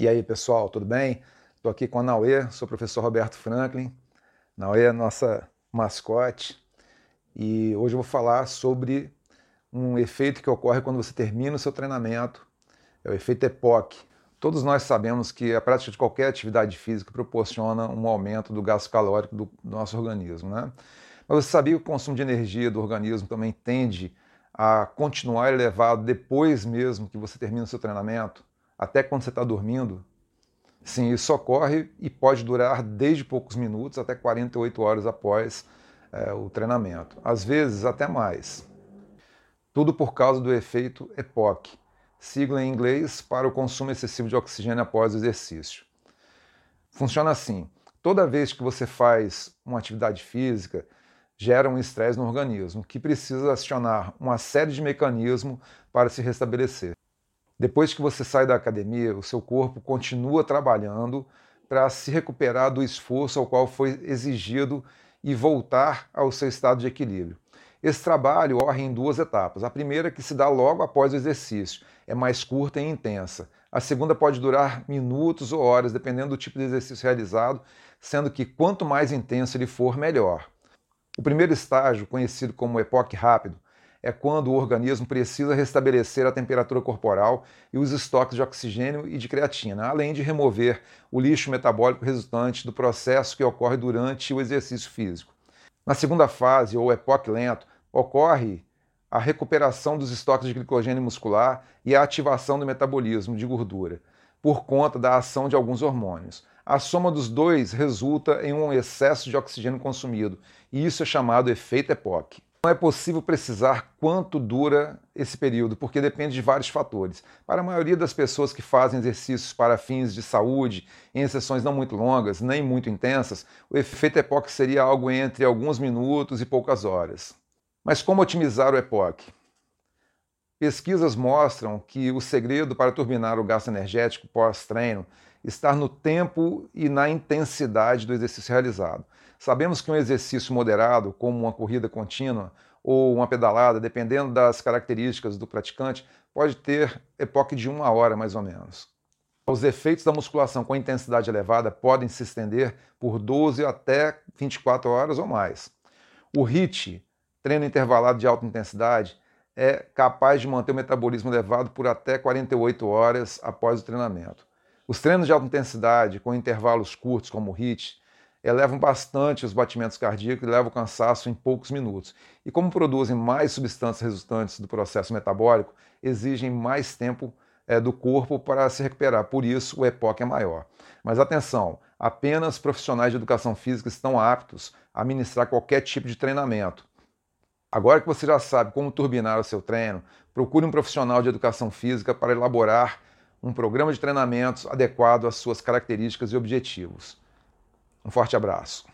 E aí, pessoal, tudo bem? Estou aqui com a Nauê, sou o professor Roberto Franklin. Nauê é nossa mascote. E hoje eu vou falar sobre um efeito que ocorre quando você termina o seu treinamento. É o efeito EPOC. Todos nós sabemos que a prática de qualquer atividade física proporciona um aumento do gasto calórico do nosso organismo, né? Mas você sabia que o consumo de energia do organismo também tende a continuar elevado depois mesmo que você termina o seu treinamento? Até quando você está dormindo, sim, isso ocorre e pode durar desde poucos minutos até 48 horas após é, o treinamento, às vezes até mais. Tudo por causa do efeito EPOC, sigla em inglês para o consumo excessivo de oxigênio após o exercício. Funciona assim: toda vez que você faz uma atividade física, gera um estresse no organismo que precisa acionar uma série de mecanismos para se restabelecer. Depois que você sai da academia, o seu corpo continua trabalhando para se recuperar do esforço ao qual foi exigido e voltar ao seu estado de equilíbrio. Esse trabalho ocorre em duas etapas. A primeira, que se dá logo após o exercício, é mais curta e intensa. A segunda pode durar minutos ou horas, dependendo do tipo de exercício realizado, sendo que quanto mais intenso ele for, melhor. O primeiro estágio, conhecido como epoque rápido, é quando o organismo precisa restabelecer a temperatura corporal e os estoques de oxigênio e de creatina, além de remover o lixo metabólico resultante do processo que ocorre durante o exercício físico. Na segunda fase, ou epoque lento, ocorre a recuperação dos estoques de glicogênio muscular e a ativação do metabolismo de gordura, por conta da ação de alguns hormônios. A soma dos dois resulta em um excesso de oxigênio consumido, e isso é chamado efeito EPOC. Não é possível precisar quanto dura esse período, porque depende de vários fatores. Para a maioria das pessoas que fazem exercícios para fins de saúde, em sessões não muito longas, nem muito intensas, o efeito EPOC seria algo entre alguns minutos e poucas horas. Mas como otimizar o EPOC? Pesquisas mostram que o segredo para turbinar o gasto energético pós-treino está no tempo e na intensidade do exercício realizado. Sabemos que um exercício moderado, como uma corrida contínua ou uma pedalada, dependendo das características do praticante, pode ter epoque de uma hora mais ou menos. Os efeitos da musculação com intensidade elevada podem se estender por 12 até 24 horas ou mais. O HIIT, treino intervalado de alta intensidade, é capaz de manter o metabolismo elevado por até 48 horas após o treinamento. Os treinos de alta intensidade, com intervalos curtos, como o HIIT, elevam bastante os batimentos cardíacos e levam o cansaço em poucos minutos. E como produzem mais substâncias resultantes do processo metabólico, exigem mais tempo é, do corpo para se recuperar. Por isso, o EPOC é maior. Mas atenção, apenas profissionais de educação física estão aptos a ministrar qualquer tipo de treinamento. Agora que você já sabe como turbinar o seu treino, procure um profissional de educação física para elaborar um programa de treinamentos adequado às suas características e objetivos. Um forte abraço.